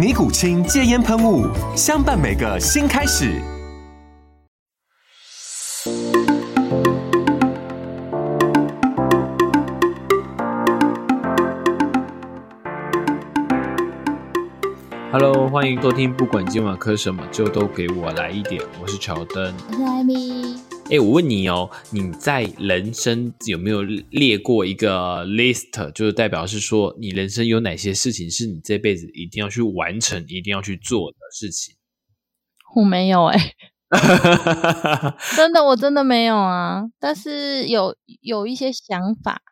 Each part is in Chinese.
尼古清戒烟喷雾，相伴每个新开始。Hello，欢迎收听，不管今晚磕什么，就都给我来一点。我是乔登，我是艾米。哎，我问你哦，你在人生有没有列过一个 list，就是代表是说你人生有哪些事情是你这辈子一定要去完成、一定要去做的事情？我没有哎，真的，我真的没有啊。但是有有一些想法，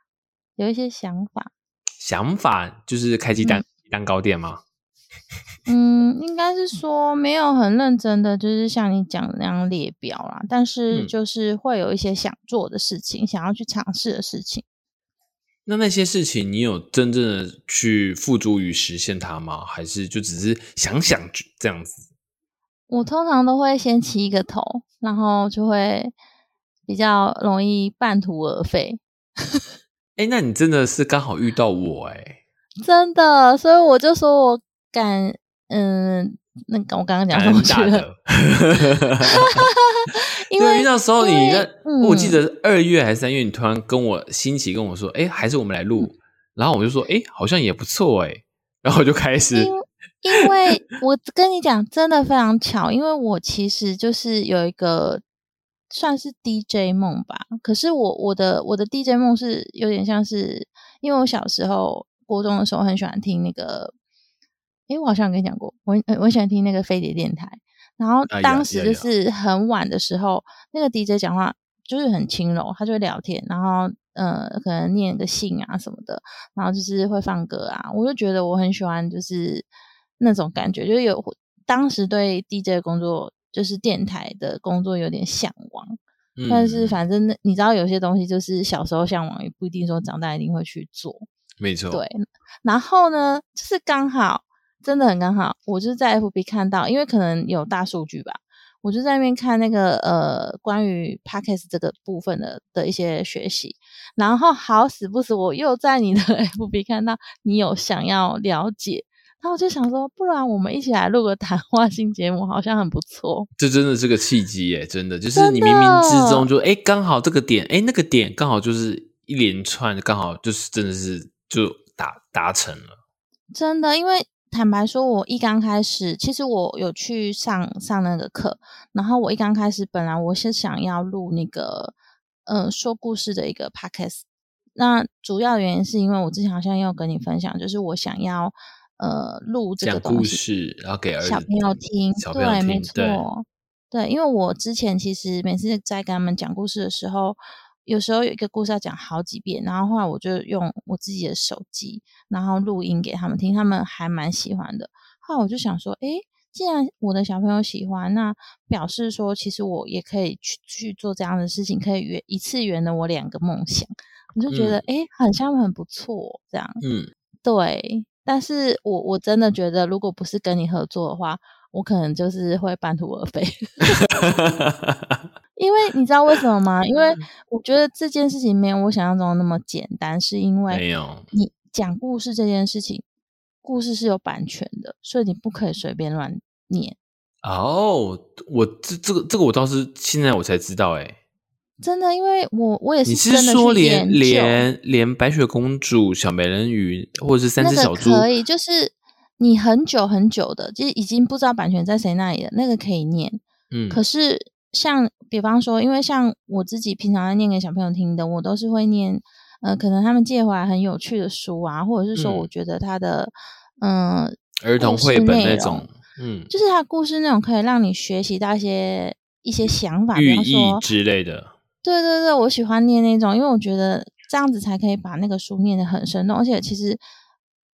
有一些想法。想法就是开鸡蛋蛋糕店吗？嗯，应该是说没有很认真的，就是像你讲的那样列表啦。但是就是会有一些想做的事情，想要去尝试的事情。那那些事情，你有真正的去付诸于实现它吗？还是就只是想想这样子？我通常都会先起一个头，然后就会比较容易半途而废。哎，那你真的是刚好遇到我哎，真的，所以我就说我敢。嗯，那我刚刚讲什么去了？因为那时候你那，我记得二月还是三月，你突然跟我新奇跟我说，哎，还是我们来录。然后我就说，哎，好像也不错哎。然后我就开始，因为我跟你讲，真的非常巧，因为我其实就是有一个算是 DJ 梦吧。可是我我的我的 DJ 梦是有点像是，因为我小时候国中的时候很喜欢听那个。哎，我好像跟你讲过，我我喜欢听那个飞碟电台，然后当时就。是很晚的时候，那个 DJ 讲话就是很轻柔，他就会聊天，然后呃，可能念个信啊什么的，然后就是会放歌啊，我就觉得我很喜欢，就是那种感觉，就是有当时对 DJ 工作，就是电台的工作有点向往，但是反正你知道，有些东西就是小时候向往，也不一定说长大一定会去做，没。错，对，然后呢，就是刚好。真的很刚好，我就是在 FB 看到，因为可能有大数据吧，我就在那边看那个呃关于 Podcast 这个部分的的一些学习，然后好死不死我又在你的 FB 看到你有想要了解，然后我就想说，不然我们一起来录个谈话性节目，好像很不错。这真的是个契机耶，真的就是你冥冥之中就哎刚好这个点哎那个点刚好就是一连串，刚好就是真的是就达达成了，真的因为。坦白说，我一刚开始，其实我有去上上那个课，然后我一刚开始，本来我是想要录那个，呃，说故事的一个 podcast。那主要原因是因为我之前好像有跟你分享，就是我想要呃录这个故事，然后给小朋友听。对，没错，对，因为我之前其实每次在跟他们讲故事的时候。有时候有一个故事要讲好几遍，然后后来我就用我自己的手机，然后录音给他们听，他们还蛮喜欢的。后来我就想说，诶，既然我的小朋友喜欢，那表示说其实我也可以去去做这样的事情，可以圆一次圆了我两个梦想。我就觉得，诶，很像很不错，这样。嗯，对。但是我我真的觉得，如果不是跟你合作的话，我可能就是会半途而废。因为你知道为什么吗？因为我觉得这件事情没有我想象中的那么简单，是因为没有你讲故事这件事情，故事是有版权的，所以你不可以随便乱念。哦，我这这个这个我倒是现在我才知道，哎，真的，因为我我也是。你是说连连连白雪公主、小美人鱼，或者是三只小猪可以？就是你很久很久的，就已经不知道版权在谁那里了，那个可以念。嗯，可是。像比方说，因为像我自己平常在念给小朋友听的，我都是会念，呃，可能他们借回来很有趣的书啊，或者是说，嗯。我觉得他的，嗯、儿童绘本那种，嗯，就是他故事那种可以让你学习到一些一些想法，比寓意，之类的。对对对，我喜欢念那种，因为我觉得这样子才可以把那个书念得很生动，而且其实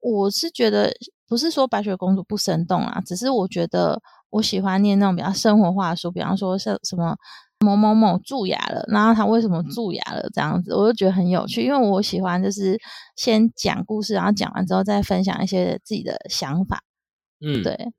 我是觉得不是说白雪公主不生动啊，只是我觉得我喜欢念那种比较生活化的书，比方说像什么某某某蛀牙了，然后他为什么蛀牙了这样子，我就觉得很有趣，因为我喜欢就是先讲故事，然后讲完之后再分享一些自己的想法。嗯，对，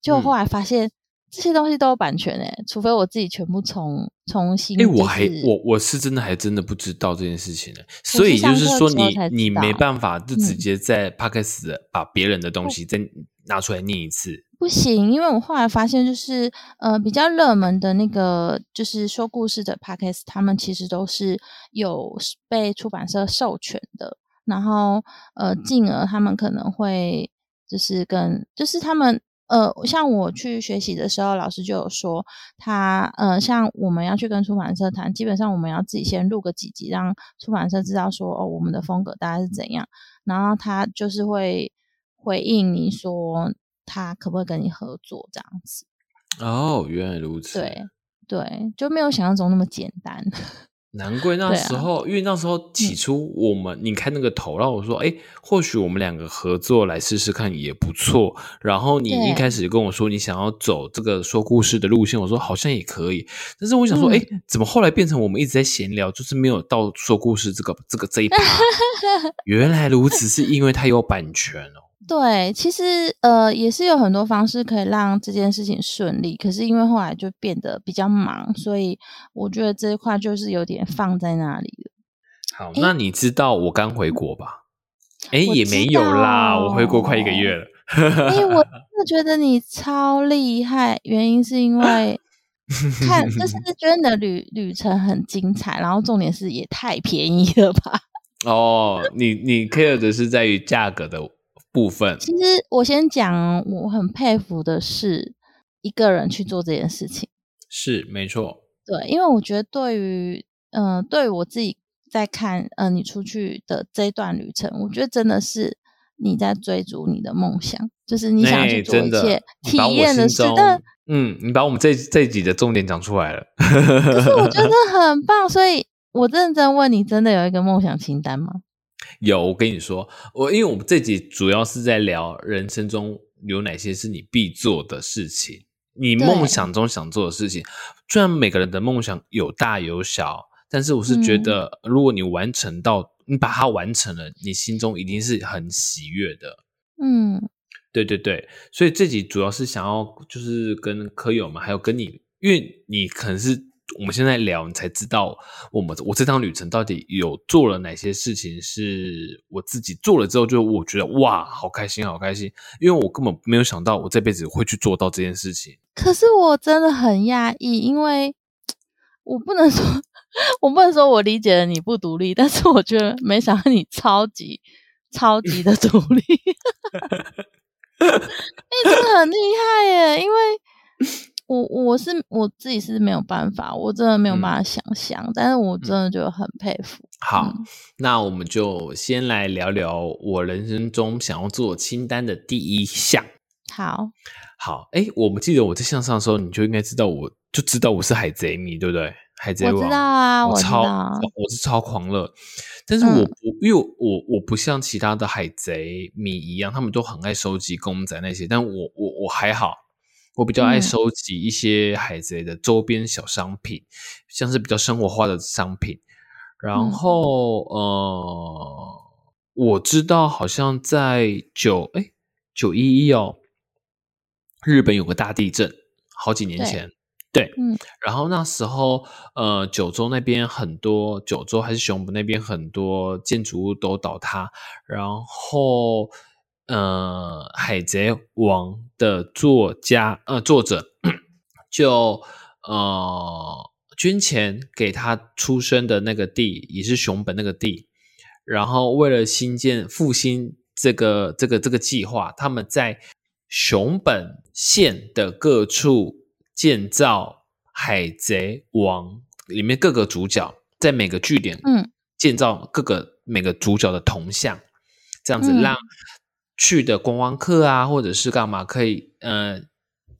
就嗯后来发现、这些东西都有版权诶，除非我自己全部重重新、哎、就是。我还我我是真的还真的不知道这件事情呢，所以就是说你你没办法就直嗯接在 podcast 的把别人的东西再拿出来念一次。不行，因为我后来发现，就是呃比较热门的那个，就是说故事的 podcast，他们其实都是有被出版社授权的，然后呃，进而他们可能会就是跟就是他们呃，像我去学习的时候，老师就有说，他呃，像我们要去跟出版社谈，基本上我们要自己先录个几集，让出版社知道说哦，我们的风格大概是怎样，然后他就是会回应你说他可不可以跟你合作这样子。哦，原来如此。对对，就没有想象中那么简单。难怪那时候，因为那时候起初我们、你开那个头，然后我说，哎，或许我们两个合作来试试看也不错。然后你一开始跟我说你想要走这个说故事的路线，我说好像也可以。但是我想说，嗯哎、怎么后来变成我们一直在闲聊，就是没有到说故事这个这个这一趴？原来如此，是因为它有版权哦。对，其实呃也是有很多方式可以让这件事情顺利，可是因为后来就变得比较忙，所以我觉得这一块就是有点放在那里了。好，那你知道我刚回国吧？哎，也没有啦，我回国快一个月了。哎、我 真的觉得你超厉害，原因是因为 看就是觉得你的旅旅程很精彩，然后重点是也太便宜了吧。哦，你你 care 的是在于价格的部分。其实我先讲，我很佩服的是一个人去做这件事情。是没错，对，因为我觉得对于嗯、呃对于我自己在看呃你出去的这一段旅程，我觉得真的是你在追逐你的梦想，就是你想哎去做一切体验的事。但嗯，你把我们这这一集的重点讲出来了。可是我觉得 很棒，所以我认真问你，真的有一个梦想清单吗？有，我跟你说，我因为我们这集主要是在聊人生中有哪些是你必做的事情，你梦想中想做的事情。虽然每个人的梦想有大有小，但是我是觉嗯得，如果你完成到，你把它完成了，你心中一定是很喜悦的。嗯，对对对，所以这集主要是想要就是跟科友们，还有跟你，因为你可能是我们现在聊，你才知道我们我这趟旅程到底有做了哪些事情，是我自己做了之后，就我觉得哇，好开心，好开心，因为我根本没有想到我这辈子会去做到这件事情。可是我真的很讶异，因为我不能说，我不能说我理解了你不独立，但是我觉得没想到你超级超级的独立，哎、真的很厉害耶！因为我我是我自己是没有办法，我真的没有办法想象，但是我真的就很佩服。好，嗯那我们就先来聊聊我人生中想要做清单的第一项。好，好，哎，我们记得我在向上的时候，你就应该知道我，就知道我是海贼迷，对不对？海贼王，我知道啊，我知超，道，我是超狂热，但是我嗯不，因为我我不像其他的海贼迷一样，他们都很爱收集公仔那些，但我我我还好，我比较爱嗯收集一些海贼的周边小商品，像是比较生活化的商品。然嗯后、呃，我知道好像在九哎九一一哦，日本有个大地震，好几年前。对，嗯然后那时候，呃，九州那边很多，九州还是熊本那边很多建筑物都倒塌，然后，呃，《海贼王》的作家呃作者就呃军钱给他出生的那个地，也是熊本那个地，然后为了新建复兴这个这个这个计划，他们在熊本县的各处建造海贼王》里面各个主角在每个据点，嗯，建造各个每个主角的铜像，这样子嗯。让去的观光客啊，或者是干嘛可以呃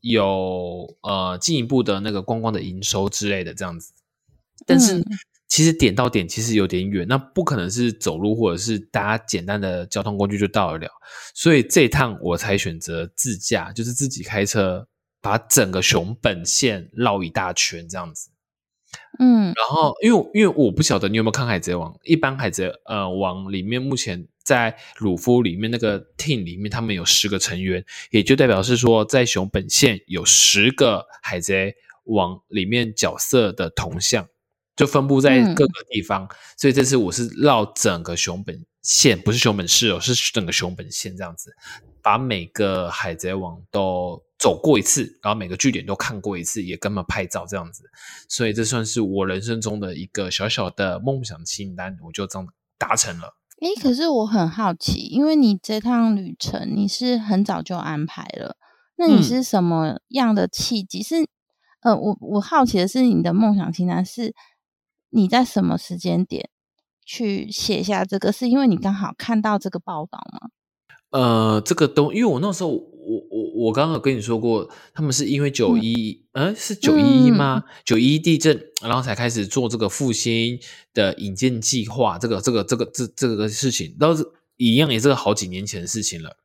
有呃进一步的那个观光的营收之类的这样子。但是嗯其实点到点其实有点远，那不可能是走路或者是搭简单的交通工具就到得了，所以这一趟我才选择自驾，就是自己开车把整个熊本县绕一大圈这样子。嗯然后，因为因为我不晓得你有没有看《海贼王》，一般《海贼呃王》里面目前在鲁夫里面那个 team 里面，他们有十个成员，也就代表是说，在熊本县有十个海贼王里面角色的铜像，就分布在嗯各个地方。所以这次我是绕整个熊本县，不是熊本市哦，是整个熊本县这样子，把每个海贼王都走过一次，然后每个据点都看过一次，也跟他们拍照这样子。所以这算是我人生中的一个小小的梦想清单，我就这样达成了。诶，可是我很好奇，因为你这趟旅程你是很早就安排了，那你嗯是什么样的契机？是呃，我我好奇的是你的梦想清单是你在什么时间点去写下这个？是因为你刚好看到这个报道吗？呃，这个都，因为我那时候我我我刚刚有跟你说过，他们是因为九一，呃，是九一一吗？九一一地震，然后才开始做这个复兴的引荐计划，这个这个这个这这个事情，都是一样，也是个好几年前的事情了。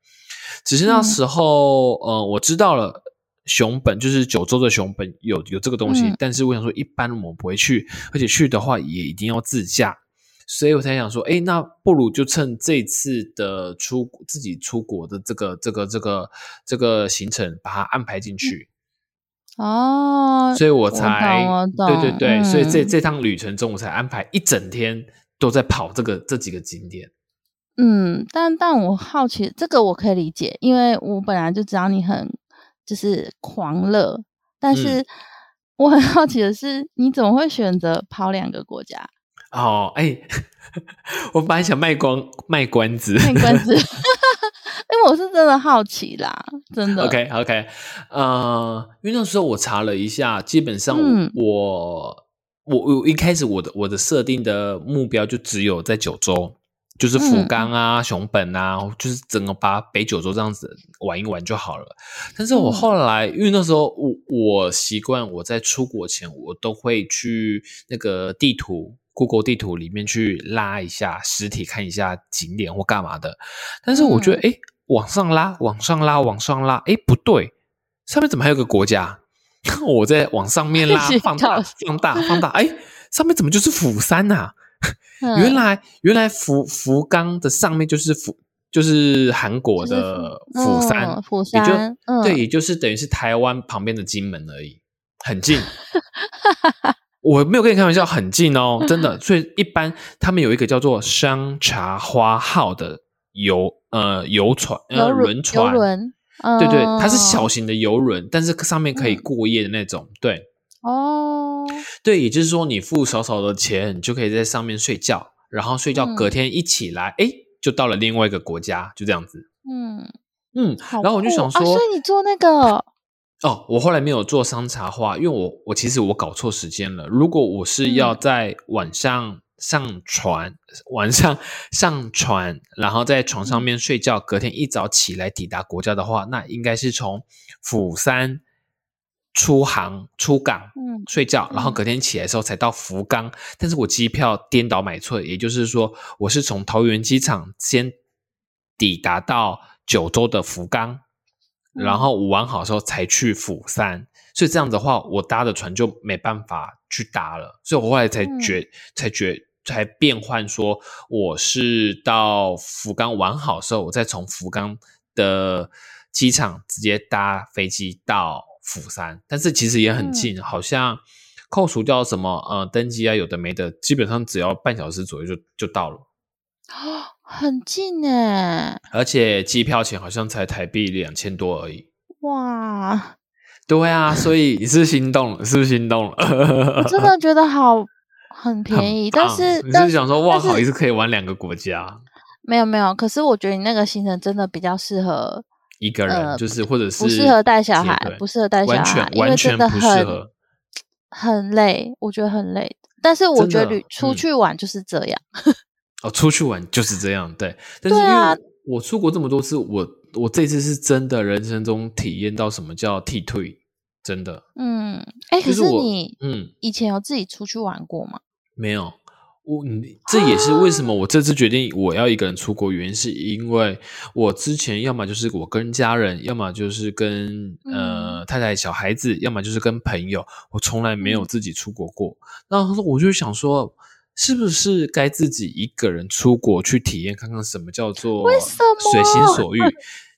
只是那嗯时候，呃，我知道了熊本就是九州的熊本有有这个东西，嗯但是我想说，一般我们不会去，而且去的话也一定要自驾。所以我才想说，哎，那不如就趁这次的出自己出国的这个这个这个这个行程，把它安排进去。哦，所以我我才对对对，所以这嗯这趟旅程中，我才安排一整天都在跑这个这几个景点。嗯，但但我好奇，这个我可以理解，因为我本来就知道你很就是狂热，但是嗯我很好奇的是，你怎么会选择跑两个国家？哦，哎，我本来想卖光卖关子，卖关子，因为我是真的好奇啦，真的。OK OK，呃，因为那时候我查了一下，基本上我、嗯我我我一开始我的我的设定的目标就只有在九州，就是福嗯冈啊、熊本啊，就是整个把北九州这样子玩一玩就好了。但是我嗯后来，因为那时候我我习惯我在出国前，我都会去那个地图。Google 地图里面去拉一下实体，看一下景点或干嘛的。但是我觉得，嗯哎、往上拉，往上拉，往上拉，哎，不对，上面怎么还有个国家？我在往上面拉，放大，放大，放大，哎，上面怎么就是釜山呐、嗯原来，原来福福冈的上面就是釜，就是韩国就是的釜山，嗯山也就对，也就是等于是台湾旁边的金门而已，很近。我没有跟你开玩笑，很近哦，真的。所以一般他们有一个叫做山茶花号的游呃游船呃轮船，轮，对对，它是嗯小型的游轮，但是上面可以嗯过夜的那种。对哦，对，也就是说你付少少的钱，你就可以在上面睡觉，然后睡觉嗯隔天一起来，哎、就到了另外一个国家，就这样子。嗯，嗯，好然后我就想说，啊，所以你做那个，哦，我后来没有做商茶化，因为我我其实我搞错时间了。如果我是要嗯在晚上上船，晚上上船，然后在床上面睡觉，隔天一早起来抵达国家的话，那应该是从釜山出航出港嗯睡觉，然后嗯隔天起来的时候才到福冈。但是我机票颠倒买错，也就是说我是从桃园机场先抵达到九州的福冈。然嗯。后我玩好的时候才去釜山，所以这样的话，我搭的船就没办法去搭了，所以我后来才嗯。决、才决才变换说，我是到福冈玩好的时候，我再从福冈的机场直接搭飞机到釜山，但是其实也很近，好像扣除掉什么呃登机啊有的没的，基本上只要半小时左右就就到了。很近哎，而且机票钱好像才台币两千多而已。哇，对啊，所以你是心动了？是不是心动了？我真的觉得好很便宜，但很棒你是想说哇，好意思可以玩两个国家，没有没有，可是我觉得你那个行程真的比较适合，一个人、呃就是或者是不适合带小孩不适合带小完全孩，因为完全真的不适很合。很累，我觉得很累。但是我觉得旅出嗯去玩就是这样。哦，出去玩就是这样，对。但是因为我出国这么多次，我我这次是真的人生中体验到什么叫剃退，真的，嗯，哎，可是你嗯，以前有自己出去玩过吗？没有。我你这也是为什么我这次决定我要一个人出国，原因是因为我之前要么就是我跟家人，要么就是跟呃太太、小孩子，要么就是跟朋友，我从来没有嗯自己出国过。然后我就想说，是不是该自己一个人出国去体验看看什么叫做随心所欲？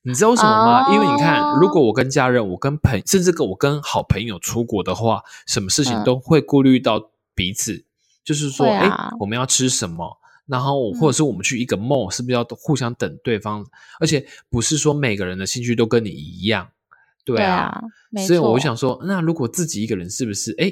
你知道为什么吗？因为你看，哦如果我跟家人，我跟朋，甚至跟我跟好朋友出国的话，什么事情嗯都会顾虑到彼此。就是说，哎、啊我们要吃什么？然后嗯或者是我们去一个 mall，是不是要互相等对方？而且不是说每个人的兴趣都跟你一样，对啊。啊，所以我想说，那如果自己一个人是不是？哎，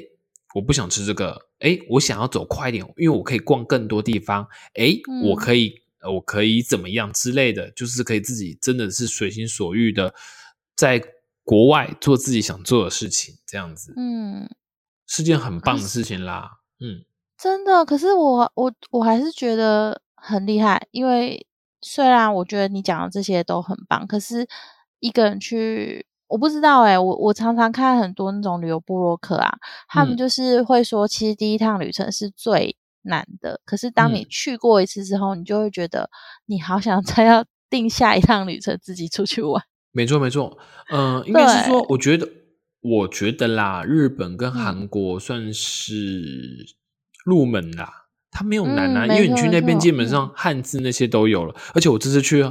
我不想吃这个，哎，我想要走快一点，因为我可以逛更多地方，哎，嗯我可以，呃我可以怎么样之类的，就是可以自己真的是随心所欲的，在国外做自己想做的事情，这样子，嗯，是件很棒的事情啦。嗯，真的。可是我我我还是觉得很厉害，因为虽然我觉得你讲的这些都很棒，可是一个人去。我不知道哎、我我常常看很多那种旅游部落客啊，他们嗯就是会说，其实第一趟旅程是最难的。可是当你嗯去过一次之后，你就会觉得你好想 再要定下一趟旅程，自己出去玩。没错没错，嗯、应该是说，我觉得，我觉得啦，日本跟嗯韩国算是入门啦，它没有难啊，嗯因为你去那边基本嗯上汉字那些都有了，而且我这次去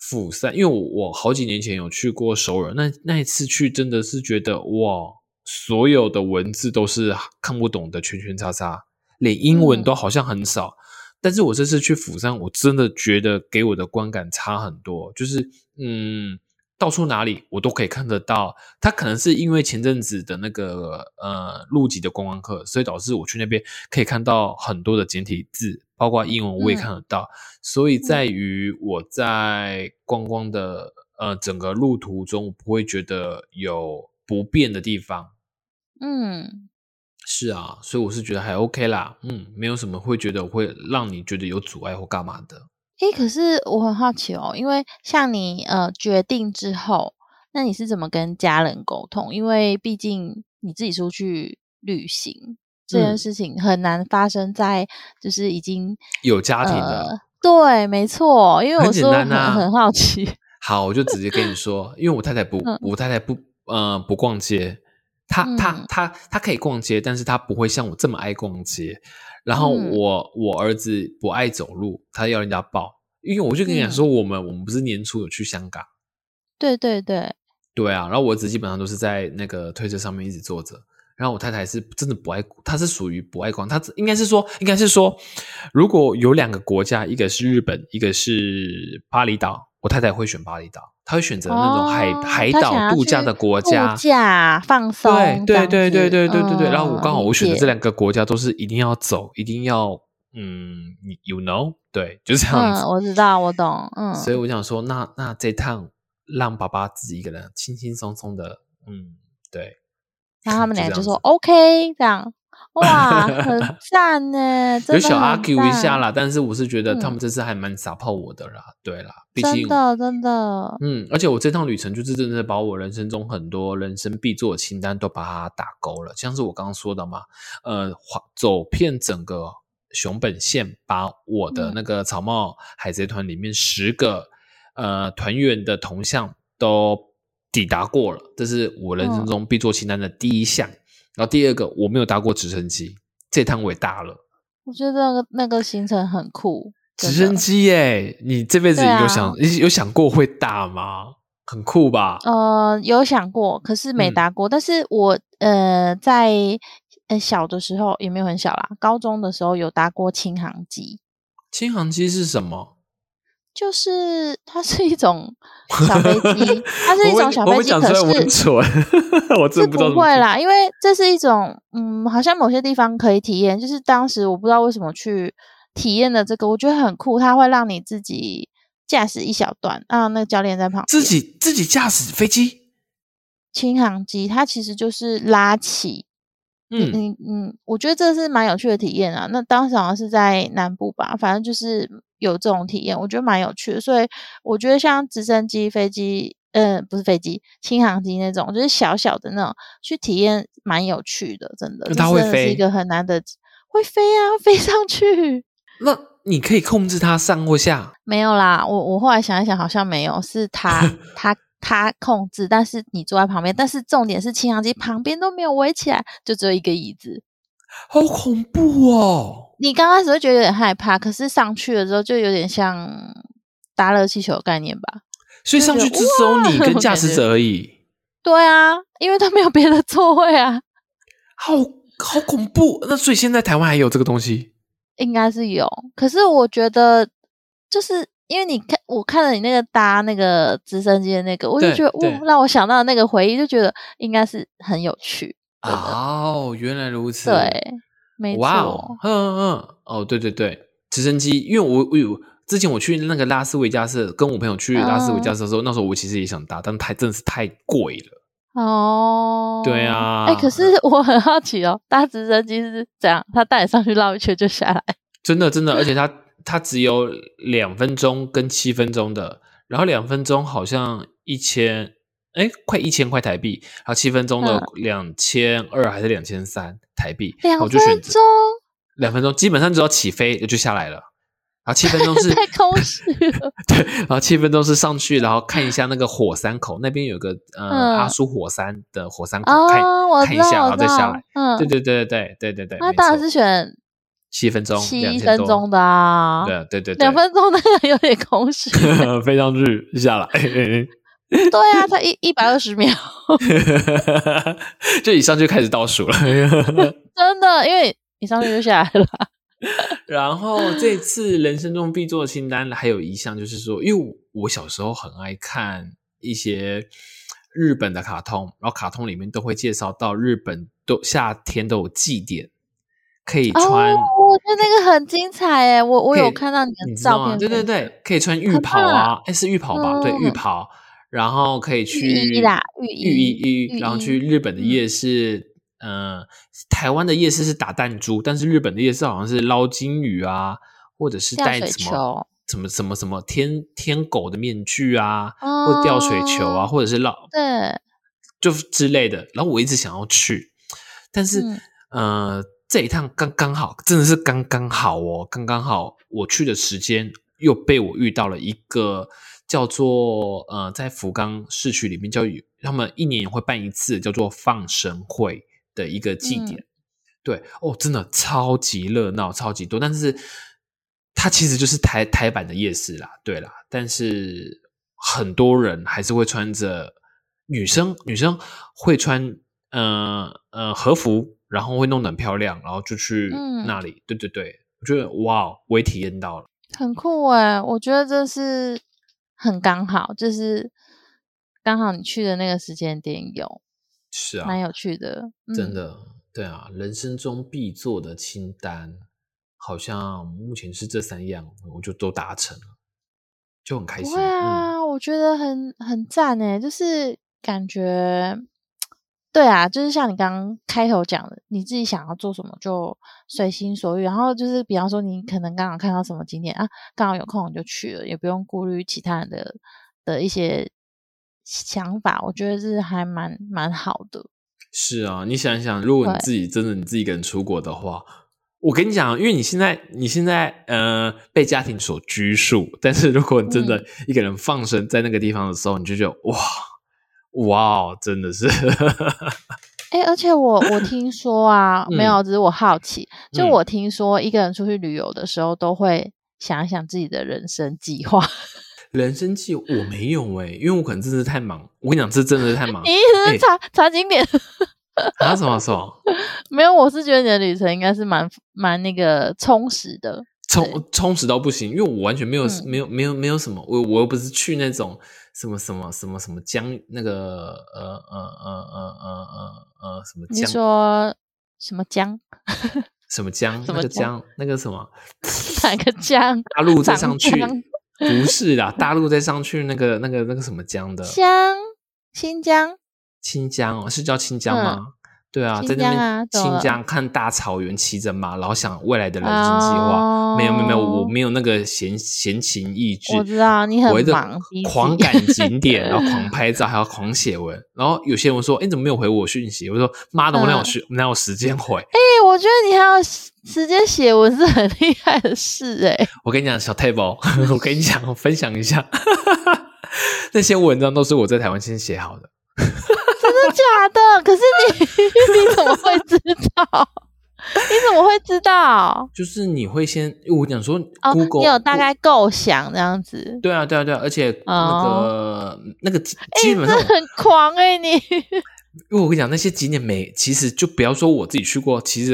釜山，因为我我好几年前有去过首尔，那那一次去真的是觉得哇，所有的文字都是看不懂的圈圈叉叉，连英文嗯都好像很少。但是我这次去釜山，我真的觉得给我的观感差很多，就是嗯，到处哪里我都可以看得到。他可能是因为前阵子的那个呃入籍的观光客，所以导致我去那边可以看到很多的简体字，包括英文我也嗯看得到。所以在于我在观光的呃整个路途中，我不会觉得有不便的地方。嗯，是啊，所以我是觉得还 OK 啦，嗯，没有什么会觉得会让你觉得有阻碍或干嘛的。诶，可是我很好奇哦，因为像你呃决定之后，那你是怎么跟家人沟通？因为毕竟你自己出去旅行这件嗯。事情很难发生在就是已经有家庭的，呃，对，没错，因为很我说简单啊很很好奇，好，我就直接跟你说，因为我太太不，嗯。我太太不，呃，不逛街，她她嗯。她她可以逛街，但是他不会像我这么爱逛街。然后嗯。我我儿子不爱走路，他要人家抱，因为我就跟你讲嗯。说，我们我们不是年初有去香港，对对对，对啊，然后我儿子基本上都是在那个推车上面一直坐着，然后我太太是真的不爱，她是属于不爱逛，她应该是说，应该是说，如果有两个国家，一个是日本，一个是巴厘岛，我太太会选巴厘岛，她会选择那种海、哦海岛度假的国家度。假放松对对对对对子对对对对，然后我刚好嗯我选的这两个国家都是一定要走，一定要嗯你，you know，对，就是这样子。嗯，我知道，我懂，嗯，所以我想说，那那这趟让爸爸自己一个人轻轻松松的，嗯，对，然后他们俩 就说 OK，这样，哇，很 赞呢，有小很 argue 一下，啦，但是我是觉得他嗯。们这次还蛮撒炮我的啦，对啦，毕竟真的真的，嗯，而且我这趟旅程就是真的把我人生中很多人生必做的清单都把它打勾了，像是我刚刚说的嘛，呃，走遍整个熊本县，把我的嗯。那个草帽海贼团里面十个呃团员的铜像都抵达过了，这是我人生嗯。中必做清单的第一项。然后第二个，我没有搭过直升机，这趟我也搭了。我觉得那个那个行程很酷，直升机耶、你这辈子有想、有想过会搭吗？很酷吧？呃，有想过，可是没嗯搭过。但是我呃在呃小的时候也没有很小啦，高中的时候有搭过轻航机，轻航机是什么？就是它是一种小飞 机，它是一种小飞机，可是蠢，我真是不会啦，因为这是一种嗯，好像某些地方可以体验，就是当时我不知道为什么去体验的这个，我觉得很酷，它会让你自己驾驶一小段，啊那个教练在旁边。自己自己驾驶飞机，轻航机，它其实就是拉起，嗯嗯嗯，我觉得这是蛮有趣的体验啊。那当时好像是在南部吧，反正就是有这种体验，我觉得蛮有趣的。所以我觉得像直升机、飞机，呃，不是飞机，轻航机那种，就是小小的那种，去体验蛮有趣的，真的。它会飞一个很难的，会飞啊，飞上去。那你可以控制它上或下。没有啦，我我后来想一想，好像没有，是它 它他控制，但是你坐在旁边，但是重点是轻航机旁边都没有围起来，就只有一个椅子。好恐怖哦！你刚开始会觉得有点害怕，可是上去了之后就有点像搭热气球的概念吧？所以上去只有你跟驾驶者而已，对啊，因为他没有别的座位啊，好好恐怖。那所以现在台湾还有这个东西？应该是有。可是我觉得，就是因为你看，我看了你那个搭那个直升机的那个，我就对觉得对哇，让我想到那个回忆，就觉得应该是很有趣。哦，原来如此。对，没哇错哦，，嗯嗯，哦，对对对，直升机，因为我我有之前我去那个拉斯维加斯，跟我朋友去拉斯维加斯的时候，那时候我其实也想搭，但太真的是太贵了。哦，对啊哎、可是我很好奇哦，搭直升机是怎样？他带你上去绕一圈就下来？真的真的，而且他他只有两分钟跟七分钟的，然后两分钟好像一千，哎，快一千块台币，然后七分钟的两千二还是两千三台币，嗯两我就选择分钟两分钟，基本上只要起飞就下来了，然后七分钟是 太空虚了。对，然后七分钟是上去，然后看一下那个火山口那边有个呃、嗯阿苏火山的火山口，看看一下，然后再下来。。嗯，对对对对对对对对，那当然是选七分钟，七分钟的啊。对对对对，两分钟那个有点空虚。飞上去下来，对啊，才一一百二十秒，就一上去开始倒数了。真的，因为你上去就下来了。然后这次人生中必做的清单还有一项就是说，因为我小时候很爱看一些日本的卡通，然后卡通里面都会介绍到日本都夏天都有祭典，可以穿，哦，我觉得那个很精彩诶，我我有看到你的？照片，对对对，可以穿浴袍啊，哎是浴袍吧？对，嗯浴袍，然后可以去浴衣啦浴浴衣衣，然后去日本的嗯夜市。呃，台湾的夜市是打弹珠，但是日本的夜市好像是捞金鱼啊，或者是吊水戴什么什么什么什么天天狗的面具啊，或吊水球啊，哦或者是捞对，就之类的。然后我一直想要去，但是、嗯呃，这一趟刚刚好，真的是刚刚好哦，刚刚好我去的时间又被我遇到了一个叫做呃，在福冈市区里面叫他们一年会办一次叫做放生会的一个祭典。对哦，真的超级热闹，超级多，但是它其实就是台台版的夜市啦，对啦，但是很多人还是会穿着女生女生会穿呃呃和服，然后会弄得很漂亮，然后就去嗯。那里，对对对，我觉得哇，我也体验到了，很酷诶，我觉得这是很刚好，就是刚好你去的那个时间点有，是啊，蛮有趣的，嗯真的，对啊，人生中必做的清单，好像目前是这三样，我就都达成了，就很开心。不会嗯，啊，我觉得很很赞诶，就是感觉，对啊，就是像你刚刚开头讲的，你自己想要做什么就随心所欲，然后就是比方说你可能刚好看到什么景点啊，刚好有空你就去了，也不用顾虑其他人的的一些想法，我觉得是还蛮蛮好的。是啊，你想一想，如果你自己真的你自己一个人出国的话，我跟你讲，因为你现在你现在呃被家庭所拘束，但是如果你真嗯的一个人放生在那个地方的时候，你就觉得哇哇，真的是 哎、而且我我听说啊，没有，只是我好奇，就嗯我听说一个人出去旅游的时候，都会想一想自己的人生计划。人生计我没有哎、因为我可能真的是太忙。我跟你讲，这真的是太忙你一直是查、查景点，啊！什么什么 没有，我是觉得你的旅程应该是蛮蛮那个充实的。充充实到不行，因为我完全没有、嗯没有没有没有什么，我我又不是去那种什么什么什么什么江那个呃呃呃呃呃呃呃什么你江说什么江？什么江什么那个江那个什么哪个江？大陆再上去不是啦，大陆再 上去那个那个那个什么江的江？新疆？新疆哦，是叫新疆吗？对啊，在新那边新疆看大草原，骑着马，然后想未来的人生计划。没有没有没有，哦我没有那个闲闲情逸致。我知道你很忙狂己赶景点，然后狂 拍照，还要狂写文。然后有些人说：“哎，你怎么没有回我讯息？”我说：“妈的，我哪有嗯时哪有时间回哎、我觉得你还有时时间写文是很厉害的事哎？”我跟你讲，小 table，我跟你讲，我分享一下，那些文章都是我在台湾先写好的。假的？可是你 你怎么会知道？你怎么会知道？就是你会先，我讲说哦，Google，你有大概构想这样子，对啊，对啊，对啊，而且那个、那个基本上这很狂哎、你因为我跟你讲，那些景点每其实就不要说我自己去过，其实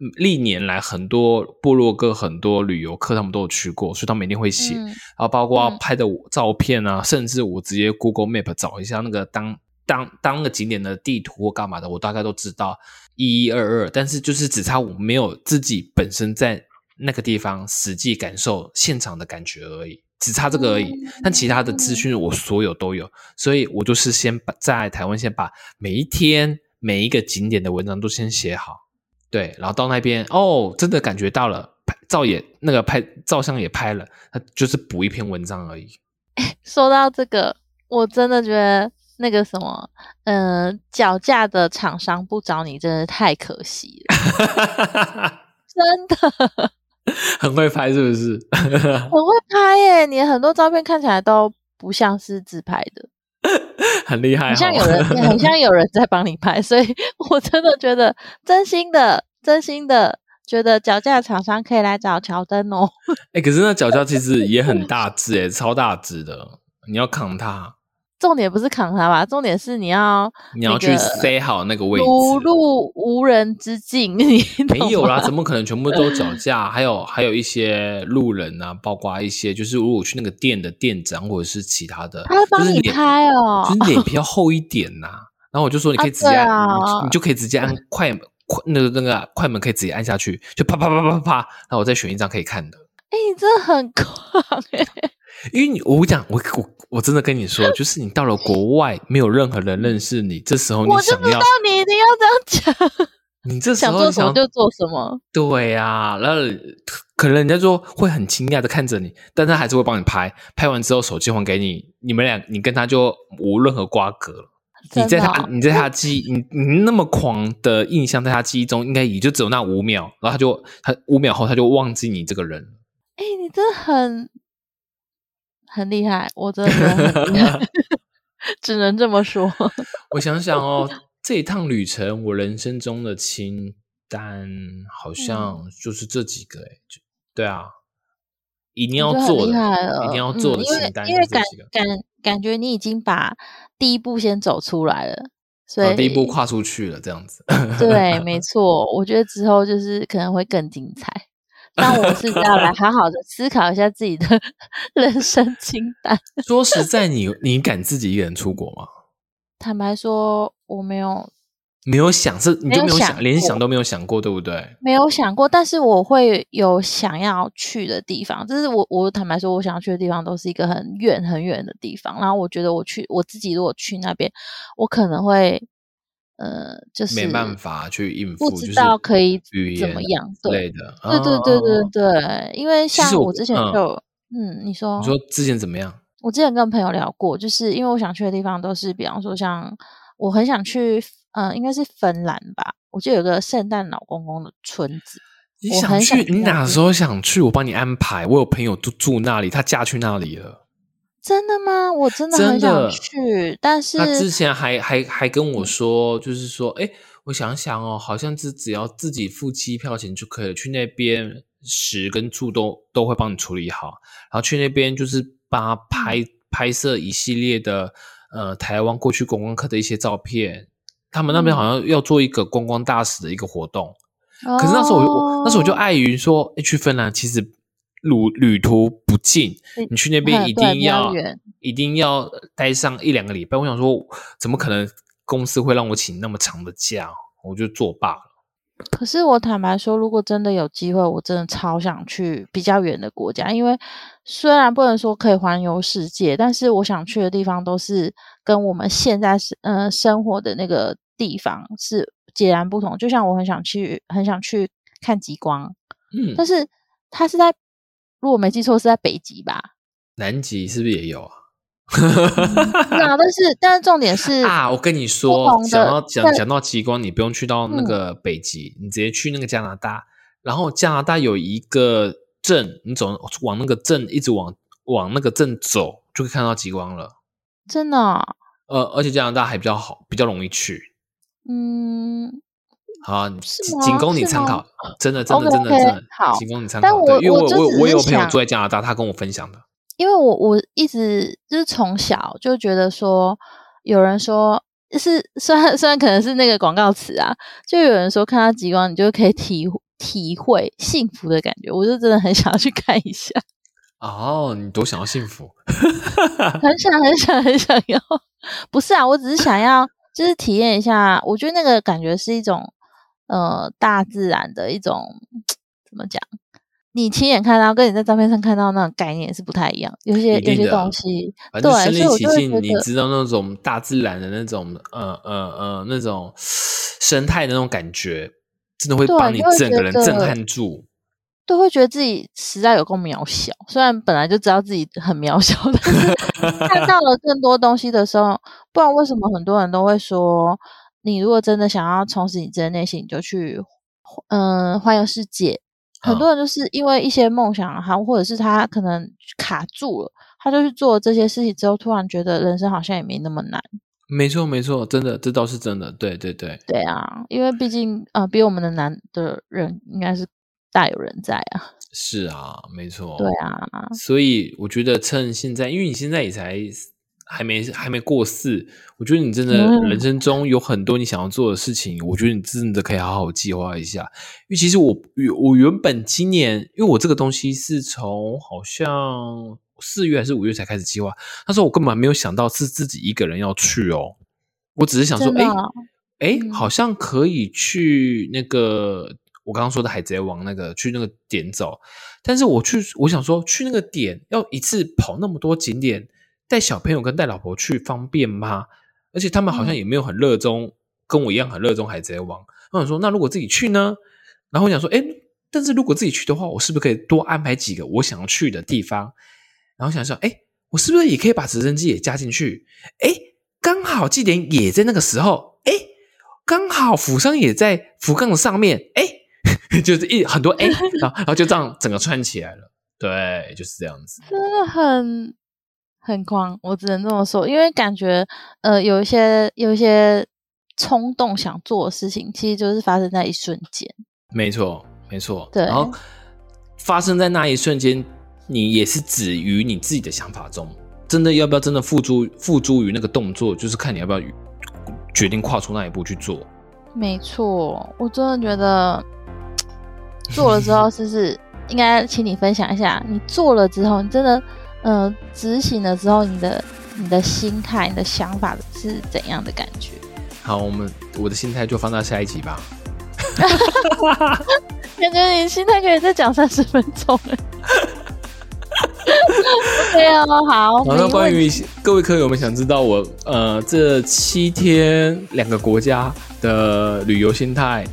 嗯历年来很多部落客、很多旅游客他们都有去过，所以他们一定会写。嗯然后包括嗯拍的照片啊，甚至我直接 Google Map 找一下那个当当当那个景点的地图或干嘛的，我大概都知道一一二二。但是就是只差我没有自己本身在那个地方实际感受现场的感觉而已。只差这个而已，但其他的资讯我所有都有，所以我就是先把在台湾先把每一天每一个景点的文章都先写好，对，然后到那边哦，真的感觉到了，拍照也那个拍照相也拍了，他就是补一篇文章而已。说到这个，我真的觉得那个什么，嗯、脚架的厂商不找你，真的太可惜了，真的 很会拍是不是？很会拍耶！你很多照片看起来都不像是自拍的，很厉害、哦，很像有人，很像有人在帮你拍，所以我真的觉得，真心的，真心的觉得脚架厂商可以来找乔登哦。哎、可是那脚架其实也很大只哎，超大只的，你要扛它，重点不是扛它吧，重点是你要你要去塞好那个位置。无路无人之境，你没有啦，怎么可能全部都脚架？还有还有一些路人啊，包括一些就是如果去那个店的店长或者是其他的，他会帮你就是脸拍哦就是脸皮要厚一点呐、然后我就说你可以直接按，啊啊你你就可以直接按快门，快那个那个快门可以直接按下去，就啪啪啪啪啪啪，然后我再选一张可以看的。哎、你真的很狂哎、因为你我讲我我我真的跟你说，就是你到了国外，没有任何人认识你，这时候你想要我就知道，你一定要这样讲，你这时想候想做什么就做什么。对呀、然后可能人家说会很惊讶的看着你，但他还是会帮你拍，拍完之后手机还给你，你们俩你跟他就无任何瓜葛了。你在他你在他记忆，你你那么狂的印象，在他记忆中应该也就只有那五秒，然后他就他五秒后他就忘记你这个人了。哎、你真的很很厉害，我真的觉得很厉害，只能这么说。我想想哦，这一趟旅程，我人生中的清单好嗯像就是这几个对啊，一定要做的，一定要做的清单因为感。感感觉你已经把第一步先走出来了，所以、第一步跨出去了，这样子。对，没错，我觉得之后就是可能会更精彩。但我是要来好好的思考一下自己的 人生清单。说实在你，你敢自己一个人出国吗？坦白说，我没有没有想，是你就没有想，连想都没有想过，对不对？没有想过，但是我会有想要去的地方。就是我我坦白说，我想要去的地方都是一个很远很远的地方。然后我觉得我去我自己如果去那边，我可能会呃，就是没办法去应付，不知道可以怎么样。之对类的。对对对对哦对，因为像我之前嗯就嗯你说你说之前怎么样？我之前跟朋友聊过，就是因为我想去的地方都是，比方说像我很想去，嗯、应该是芬兰吧，我就有个圣诞老公公的村子。你我很想去？你哪时候想去？我帮你安排。我有朋友住住那里，他嫁去那里了。真的吗？我真的很想去，但。是他之前还还还跟我说，就是说，哎，我想想哦，好像是只要自己付机票钱就可以了，去那边食跟住都都会帮你处理好，然后去那边就是帮他拍、嗯。拍摄一系列的呃台湾过去观光客的一些照片。他们那边嗯。好像要做一个观光大使的一个活动，可可是那时候我那时候我就碍于说，诶去芬兰其实旅旅途不近，你去那边一定要远一定要待上一两个礼拜。我想说，怎么可能公司会让我请那么长的假？我就作罢了。可是我坦白说，如果真的有机会，我真的超想去比较远的国家，因为虽然不能说可以环游世界，但是我想去的地方都是跟我们现在是呃生活的那个地方是截然不同。就像我很想去，很想去看极光，嗯，但是它是在，如果没记错是在北极吧？南极是不是也有啊？对啊，但是但是重点是啊，我跟你说讲到讲讲到极光，你不用去到那嗯个北极，你直接去那个加拿大，然后加拿大有一个镇，你走往那个镇一直往往那个镇走，就可以看到极光了。真的哦、呃，而且加拿大还比较好，比较容易去。嗯，好，你是吗仅仅供你参考，真的真的真的真的，好仅供你参考。但我，因为我我我有朋友住在加拿大，他跟我分享的。因为我我一直就是从小就觉得说，有人说是虽然虽然可能是那个广告词啊，就有人说看到极光，你就可以体体会幸福的感觉，我就真的很想要去看一下，哦，你多想要幸福，很想很想很想要。不是啊，我只是想要就是体验一下，我觉得那个感觉是一种呃大自然的一种怎么讲？你亲眼看到跟你在照片上看到那种概念是不太一样，有些有些东西，对，所以我临其境，你知道那种大自然的那种呃呃呃那种生态的那种感觉，真的会对把你整个人震得撼住。都会觉得自己实在有够渺小。虽然本来就知道自己很渺小，但是看到了更多东西的时候，不然为什么很多人都会说，你如果真的想要充实你自己的内心，你就去嗯、环游世界。很嗯多人就是因为一些梦想，他或者是他可能卡住了，他就去做这些事情之后，突然觉得人生好像也没那么难。没错没错，真的这倒是真的，对对对，对啊，因为毕竟呃，比我们的难的人应该是大有人在啊。是啊，没错，对啊，所以我觉得趁现在，因为你现在也才还没还没过四，我觉得你真的嗯。人生中有很多你想要做的事情，我觉得你真的可以好好计划一下。因为其实我我原本今年，因为我这个东西是从好像四月还是五月才开始计划，那时候我根本没有想到是自己一个人要去哦，我只是想说，哎哎，嗯。好像可以去那个我刚刚说的海贼王那个去那个点走，但是我去我想说去那个点要一次跑那么多景点，带小朋友跟带老婆去方便吗？而且他们好像嗯也没有很热衷，跟我一样很热衷海贼王。我想说，那如果自己去呢？然后我想说，哎，但是如果自己去的话，我是不是可以多安排几个我想要去的地方？然后想说，哎，我是不是也可以把直升机也加进去？哎，刚好祭典也在那个时候，哎，刚好釜山也在福冈的上面，哎，就是一很多哎，然后然后就这样整个串起来了。对，就是这样子。真的很很狂，我只能这么说，因为感觉呃有一些有一些冲动想做的事情，其实就是发生在一瞬间。没错，没错。对然后发生在那一瞬间，你也是止于你自己的想法中。真的要不要真的付诸付诸于那个动作，就是看你要不要决定跨出那一步去做。没错，我真的觉得做了之后，是不是应该请你分享一下？你做了之后，你真的呃执行了之后，你的你的心态、你的想法是怎样的感觉？好，我们我的心态就放到下一集吧。感觉你心态可以再讲三十分钟了。对哦，好。好，没那关于各位客友们想知道我呃这七天两个国家的旅游心态，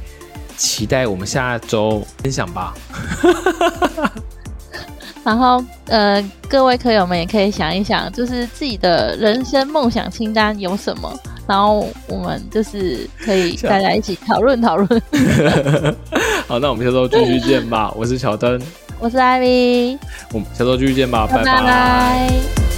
期待我们下周分享吧。然后呃，各位客友们也可以想一想，就是自己的人生梦想清单有什么，然后我们就是可以大家一起讨论讨论。好，那我们下周继续见吧。我是乔登，我是艾米，我们下周继续见吧，拜拜拜